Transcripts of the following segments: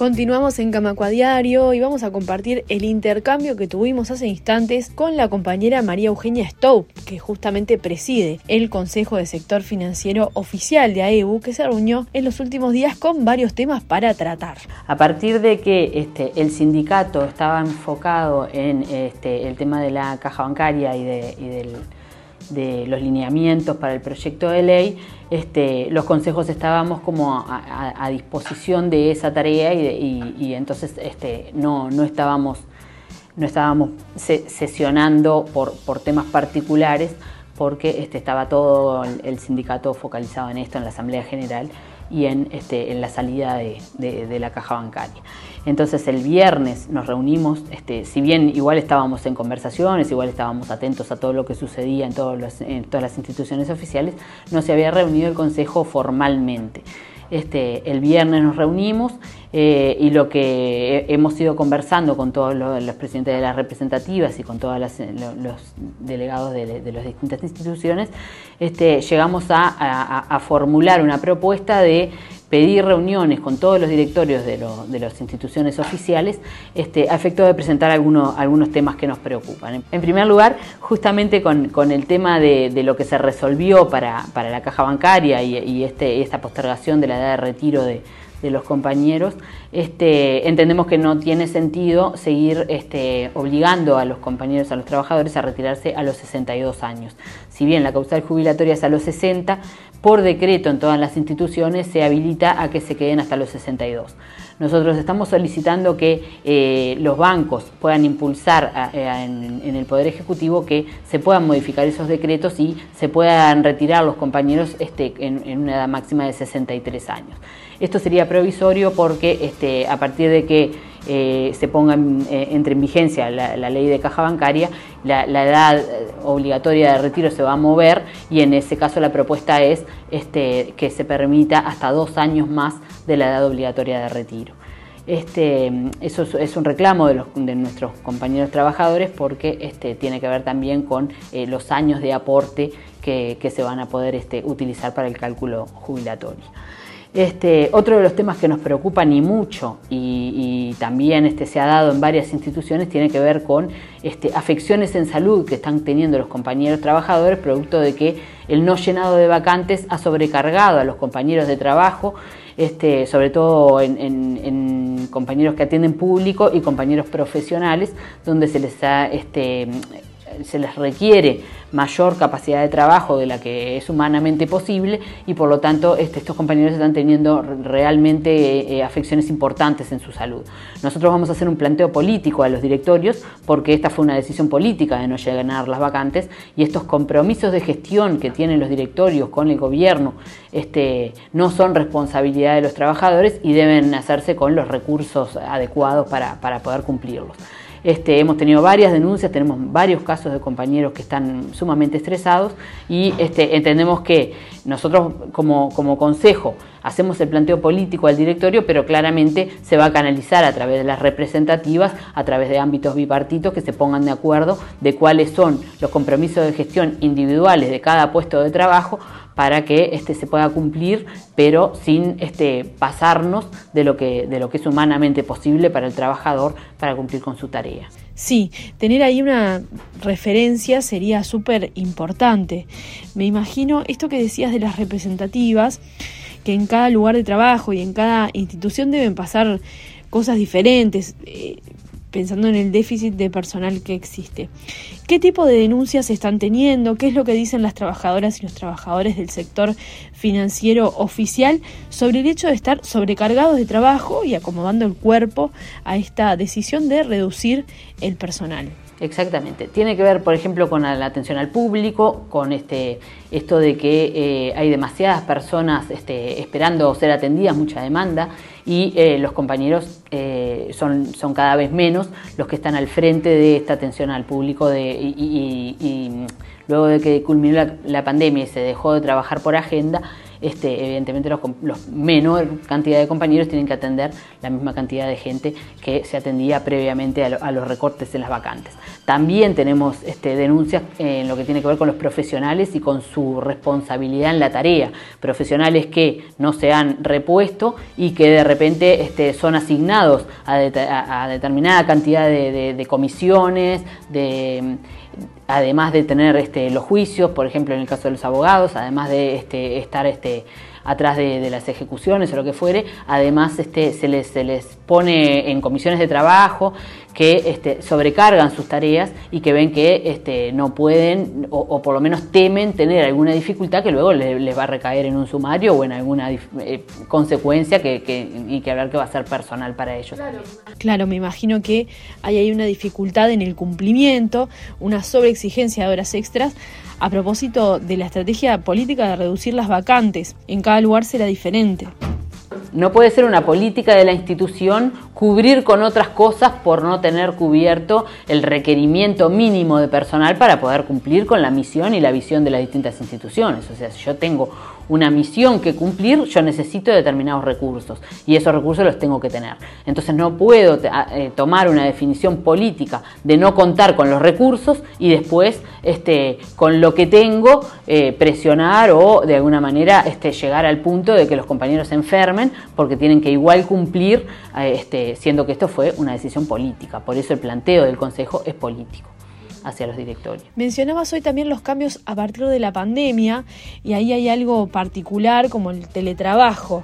Continuamos en Camacua Diario y vamos a compartir el intercambio que tuvimos hace instantes con la compañera María Eugenia Stowe, que justamente preside el Consejo de Sector Financiero Oficial de AEU, que se reunió en los últimos días con varios temas para tratar. A partir de que este, el sindicato estaba enfocado en este, el tema de la caja bancaria y, de, de los lineamientos para el proyecto de ley, este, los consejos estábamos como a, disposición de esa tarea y, entonces este, no, estábamos, no estábamos sesionando por, temas particulares porque este, estaba todo el, sindicato focalizado en esto, en la Asamblea General y en, este, en la salida de, la caja bancaria. Entonces el viernes nos reunimos, este, si bien igual estábamos en conversaciones, igual estábamos atentos a todo lo que sucedía en, todas las instituciones oficiales, no se había reunido el Consejo formalmente. Este, el viernes nos reunimos eh, y lo que hemos ido conversando con todos los, presidentes de las representativas y con todos los delegados de, las distintas instituciones, este, llegamos a formular una propuesta de pedir reuniones con todos los directorios de, las instituciones oficiales este, a efecto de presentar algunos, algunos temas que nos preocupan. En primer lugar, justamente con, el tema de, lo que se resolvió para, la caja bancaria y, este, esta postergación de la edad de retiro de, los compañeros, este, entendemos que no tiene sentido seguir este, obligando a los compañeros, a los trabajadores a retirarse a los 62 años. Si bien la causal jubilatoria es a los 60, por decreto en todas las instituciones se habilita a que se queden hasta los 62. Nosotros estamos solicitando que eh, los bancos puedan impulsar eh, en, el Poder Ejecutivo que se puedan modificar esos decretos y se puedan retirar los compañeros este, en, una edad máxima de 63 años. Esto sería provisorio porque este, a partir de que eh, se ponga entre en vigencia la, ley de caja bancaria, la, edad obligatoria de retiro se va a mover y en ese caso la propuesta es este, que se permita hasta dos años más de la edad obligatoria de retiro. Este, eso es, un reclamo de, nuestros compañeros trabajadores porque tiene que ver también con eh, los años de aporte que, se van a poder utilizar para el cálculo jubilatorio. Este, otro de los temas que nos preocupan y mucho y, también este, se ha dado en varias instituciones tiene que ver con este, afecciones en salud que están teniendo los compañeros trabajadores producto de que el no llenado de vacantes ha sobrecargado a los compañeros de trabajo, este, sobre todo en, compañeros que atienden público y compañeros profesionales, donde se les ha se les requiere mayor capacidad de trabajo de la que es humanamente posible y por lo tanto este, estos compañeros están teniendo realmente eh, eh, afecciones importantes en su salud. Nosotros vamos a hacer un planteo político a los directorios porque esta fue una decisión política de no llenar las vacantes y estos compromisos de gestión que tienen los directorios con el gobierno este, no son responsabilidad de los trabajadores y deben hacerse con los recursos adecuados para, para poder cumplirlos. Este, hemos tenido varias denuncias, tenemos varios casos de compañeros que están sumamente estresados y este, entendemos que nosotros como, consejo hacemos el planteo político al directorio, pero claramente se va a canalizar a través de las representativas, a través de ámbitos bipartitos que se pongan de acuerdo de cuáles son los compromisos de gestión individuales de cada puesto de trabajo para que este, se pueda cumplir, pero sin este, pasarnos de lo, que, de lo que es humanamente posible para el trabajador para cumplir con su tarea. Sí, tener ahí una referencia sería súper importante. Me imagino esto que decías de las representativas, que en cada lugar de trabajo y en cada institución deben pasar cosas diferentes. Eh, pensando en el déficit de personal que existe. ¿Qué tipo de denuncias están teniendo? ¿Qué es lo que dicen las trabajadoras y los trabajadores del sector financiero oficial sobre el hecho de estar sobrecargados de trabajo y acomodando el cuerpo a esta decisión de reducir el personal? Exactamente. Tiene que ver, por ejemplo, con la atención al público, con este, esto de que eh, hay demasiadas personas este, esperando ser atendidas, mucha demanda, y eh, los compañeros eh, son, son cada vez menos los que están al frente de esta atención al público de, y, luego de que culminó la, pandemia y se dejó de trabajar por agenda, este, evidentemente los, menor cantidad de compañeros tienen que atender la misma cantidad de gente que se atendía previamente a, los recortes en las vacantes. También tenemos este, denuncias en lo que tiene que ver con los profesionales y con su responsabilidad en la tarea. Profesionales que no se han repuesto y que de repente este, son asignados a, determinada cantidad de comisiones, de además de tener los juicios, por ejemplo en el caso de los abogados, además de estar atrás de, las ejecuciones o lo que fuere, además este, se, les, se les pone en comisiones de trabajo que este, sobrecargan sus tareas y que ven que este, no pueden o, por lo menos temen tener alguna dificultad que luego les, va a recaer en un sumario o en alguna eh, consecuencia que, y que hablar que va a ser personal para ellos. Claro. me imagino que hay ahí una dificultad en el cumplimiento, una sobreexigencia de horas extras a propósito de la estrategia política de reducir las vacantes. En cada lugar será diferente. No puede ser una política de la institución cubrir con otras cosas por no tener cubierto el requerimiento mínimo de personal para poder cumplir con la misión y la visión de las distintas instituciones. O sea, si yo tengo una misión que cumplir, yo necesito determinados recursos y esos recursos los tengo que tener. Entonces no puedo eh, tomar una definición política de no contar con los recursos y después este, con lo que tengo eh, presionar o de alguna manera este, llegar al punto de que los compañeros se enfermen porque tienen que igual cumplir, eh, este, siendo que esto fue una decisión política. Por eso el planteo del Consejo es político hacia los directorios. Mencionabas hoy también los cambios a partir de la pandemia y ahí hay algo particular como el teletrabajo.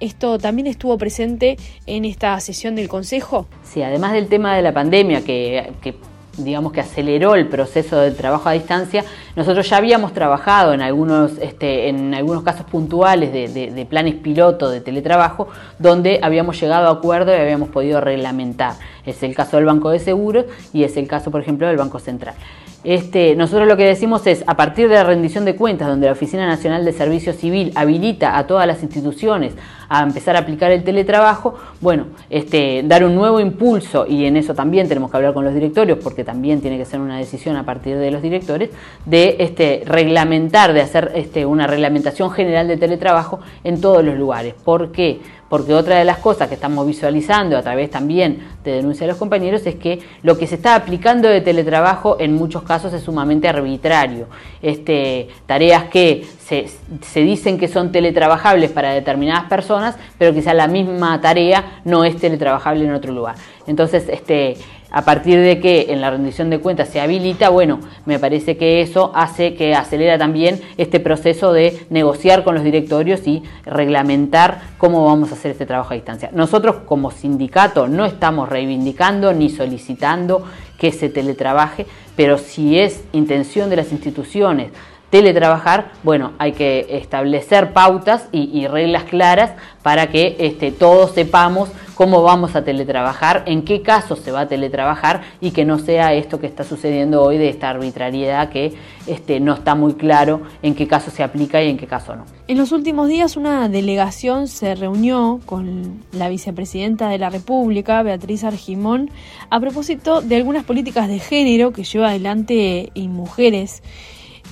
¿Esto también estuvo presente en esta sesión del Consejo? Sí, además del tema de la pandemia que, que digamos que aceleró el proceso de trabajo a distancia, nosotros ya habíamos trabajado en algunos, este, en algunos casos puntuales de, planes piloto de teletrabajo, donde habíamos llegado a acuerdo y habíamos podido reglamentar. Es el caso del Banco de Seguros y es el caso, por ejemplo, del Banco Central. Este, nosotros lo que decimos es, a partir de la rendición de cuentas, donde la Oficina Nacional de Servicio Civil habilita a todas las instituciones a empezar a aplicar el teletrabajo, bueno, este, dar un nuevo impulso, y en eso también tenemos que hablar con los directorios, porque también tiene que ser una decisión a partir de los directores, de este, reglamentar, de hacer este, una reglamentación general de teletrabajo en todos los lugares. ¿Por qué? porque otra de las cosas que estamos visualizando a través también de denuncia de los compañeros es que lo que se está aplicando de teletrabajo en muchos casos es sumamente arbitrario. Este, tareas que se, se dicen que son teletrabajables para determinadas personas, pero quizá la misma tarea no es teletrabajable en otro lugar. Entonces, este, a partir de que en la rendición de cuentas se habilita, bueno, me parece que eso hace que acelera también este proceso de negociar con los directorios y reglamentar cómo vamos a hacer este trabajo a distancia. Nosotros como sindicato no estamos reivindicando ni solicitando que se teletrabaje, pero si es intención de las instituciones teletrabajar, bueno, hay que establecer pautas y, reglas claras para que este, todos sepamos cómo vamos a teletrabajar, en qué casos se va a teletrabajar y que no sea esto que está sucediendo hoy de esta arbitrariedad que este, no está muy claro en qué caso se aplica y en qué caso no. En los últimos días una delegación se reunió con la vicepresidenta de la República, Beatriz Argimón, a propósito de algunas políticas de género que lleva adelante en mujeres.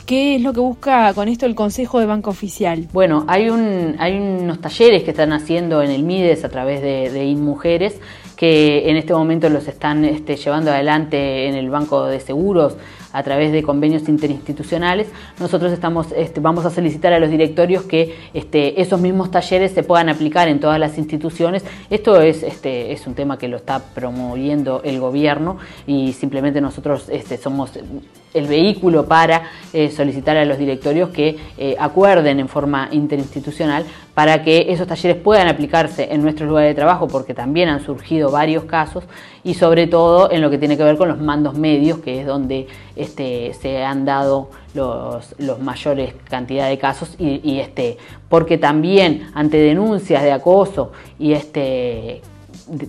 ¿Qué es lo que busca con esto el Consejo de Banco Oficial? Bueno, hay, un, hay unos talleres que están haciendo en el MIDES a través de, de InMujeres que en este momento los están este, llevando adelante en el Banco de Seguros a través de convenios interinstitucionales. Nosotros estamos, este, vamos a solicitar a los directorios que este, esos mismos talleres se puedan aplicar en todas las instituciones. Esto es, es un tema que lo está promoviendo el gobierno y simplemente nosotros somos el vehículo para eh, solicitar a los directorios que eh, acuerden en forma interinstitucional para que esos talleres puedan aplicarse en nuestros lugares de trabajo, porque también han surgido varios casos, y sobre todo en lo que tiene que ver con los mandos medios, que es donde este, se han dado los, los mayores cantidad de casos, y, este, porque también ante denuncias de acoso y este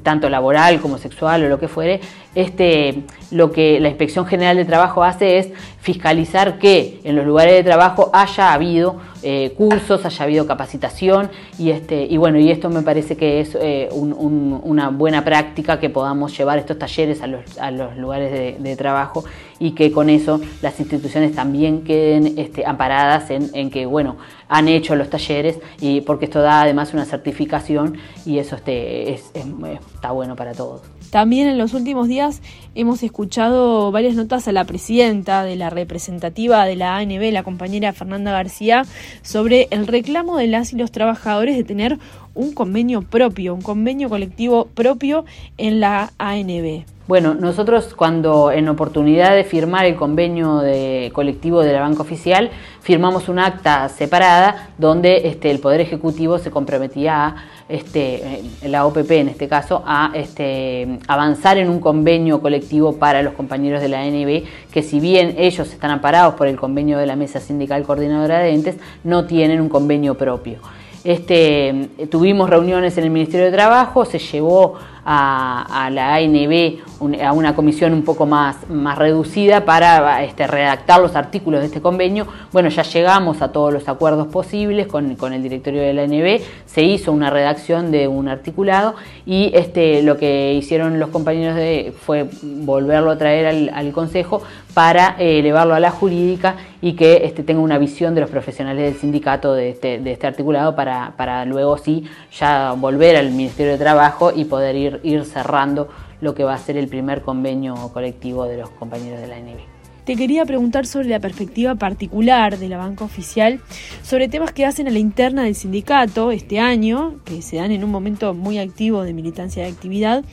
tanto laboral como sexual o lo que fuere, este, lo que la Inspección General de Trabajo hace es fiscalizar que en los lugares de trabajo haya habido eh, cursos, haya habido capacitación y, este, y bueno, y esto me parece que es eh, una buena práctica que podamos llevar estos talleres a los, lugares de, trabajo y que con eso las instituciones también queden este, amparadas en, que, bueno, han hecho los talleres y porque esto da además una certificación y eso este, está bueno para todos. También en los últimos días hemos escuchado varias notas a la presidenta de la representativa de la ANB, la compañera Fernanda García, sobre el reclamo de las y los trabajadores de tener un convenio propio, un convenio colectivo propio en la ANB. Bueno, nosotros cuando en oportunidad de firmar el convenio de colectivo de la banca oficial, firmamos un acta separada donde este, el Poder Ejecutivo se comprometía a, este, la OPP en este caso, a este, avanzar en un convenio colectivo para los compañeros de la ANB, que si bien ellos están amparados por el convenio de la Mesa Sindical Coordinadora de Entes, no tienen un convenio propio. Este, tuvimos reuniones en el Ministerio de Trabajo, se llevó a, la ANB, a una comisión un poco más, más reducida para este, redactar los artículos de este convenio. Bueno, ya llegamos a todos los acuerdos posibles con, el directorio de la ANB, se hizo una redacción de un articulado y este, lo que hicieron los compañeros de, fue volverlo a traer al, Consejo para eh, elevarlo a la jurídica y que este, tenga una visión de los profesionales del sindicato de este, de este articulado para, para luego sí ya volver al Ministerio de Trabajo y poder ir ir, cerrando lo que va a ser el primer convenio colectivo de los compañeros de la ANB. Te quería preguntar sobre la perspectiva particular de la banca oficial, sobre temas que hacen a la interna del sindicato este año, que se dan en un momento muy activo de militancia de actividad.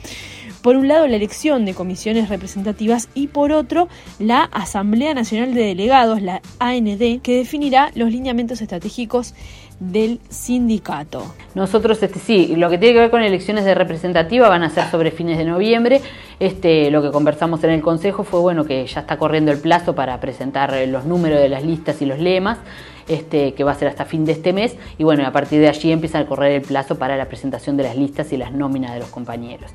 Por un lado, la elección de comisiones representativas y por otro, la Asamblea Nacional de Delegados, la AND, que definirá los lineamientos estratégicos del sindicato. Nosotros, este, sí, lo que tiene que ver con elecciones de representativa van a ser sobre fines de noviembre. Este, lo que conversamos en el Consejo fue bueno que ya está corriendo el plazo para presentar los números de las listas y los lemas. Este, que va a ser hasta fin de este mes, y bueno, a partir de allí empieza a correr el plazo para la presentación de las listas y las nóminas de los compañeros.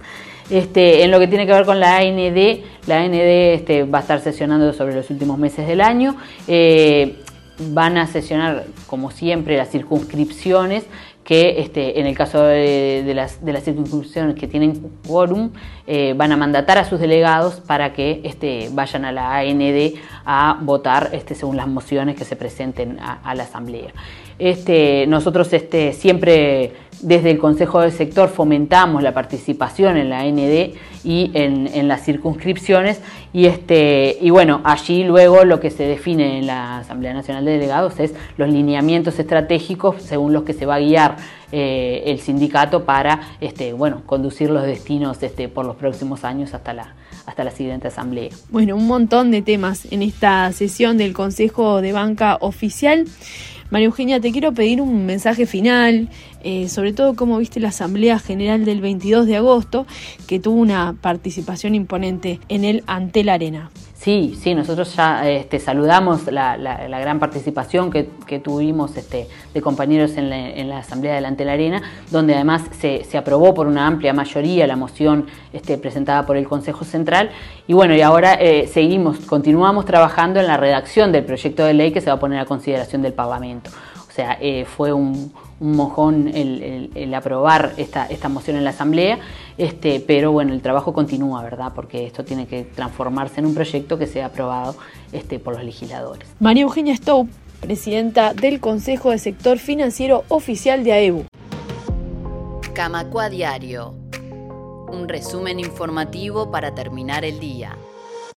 Este, en lo que tiene que ver con la AND, la AND este, va a estar sesionando sobre los últimos meses del año. Eh, van a sesionar, como siempre, las circunscripciones que este, en el caso de, las, de, las, circunscripciones que tienen quórum, eh, van a mandatar a sus delegados para que este, vayan a la AND a votar este, según las mociones que se presenten a, la Asamblea. Este, nosotros este, siempre desde el Consejo del Sector fomentamos la participación en la AND y en, las circunscripciones y, este, y bueno, allí luego lo que se define en la Asamblea Nacional de Delegados es los lineamientos estratégicos según los que se va a guiar eh, el sindicato para bueno, conducir los destinos por los próximos años hasta la, hasta la siguiente asamblea. Bueno, un montón de temas en esta sesión del Consejo de Banca Oficial. María Eugenia, te quiero pedir un mensaje final, eh, sobre todo cómo viste la Asamblea General del 22 de agosto, que tuvo una participación imponente en el Antel Arena. Sí, sí, nosotros ya este, saludamos la, gran participación que, tuvimos este, de compañeros en la, Asamblea de la Arena, donde además se, aprobó por una amplia mayoría la moción este, presentada por el Consejo Central. Y bueno, y ahora eh, seguimos, continuamos trabajando en la redacción del proyecto de ley que se va a poner a consideración del Parlamento. O sea, eh, fue un, mojón el, aprobar esta, esta, moción en la Asamblea, este, pero bueno, el trabajo continúa, ¿verdad? Porque esto tiene que transformarse en un proyecto que sea aprobado este, por los legisladores. María Eugenia Stow, presidenta del Consejo de Sector Financiero Oficial de AEBU. Camacua Diario. Un resumen informativo para terminar el día.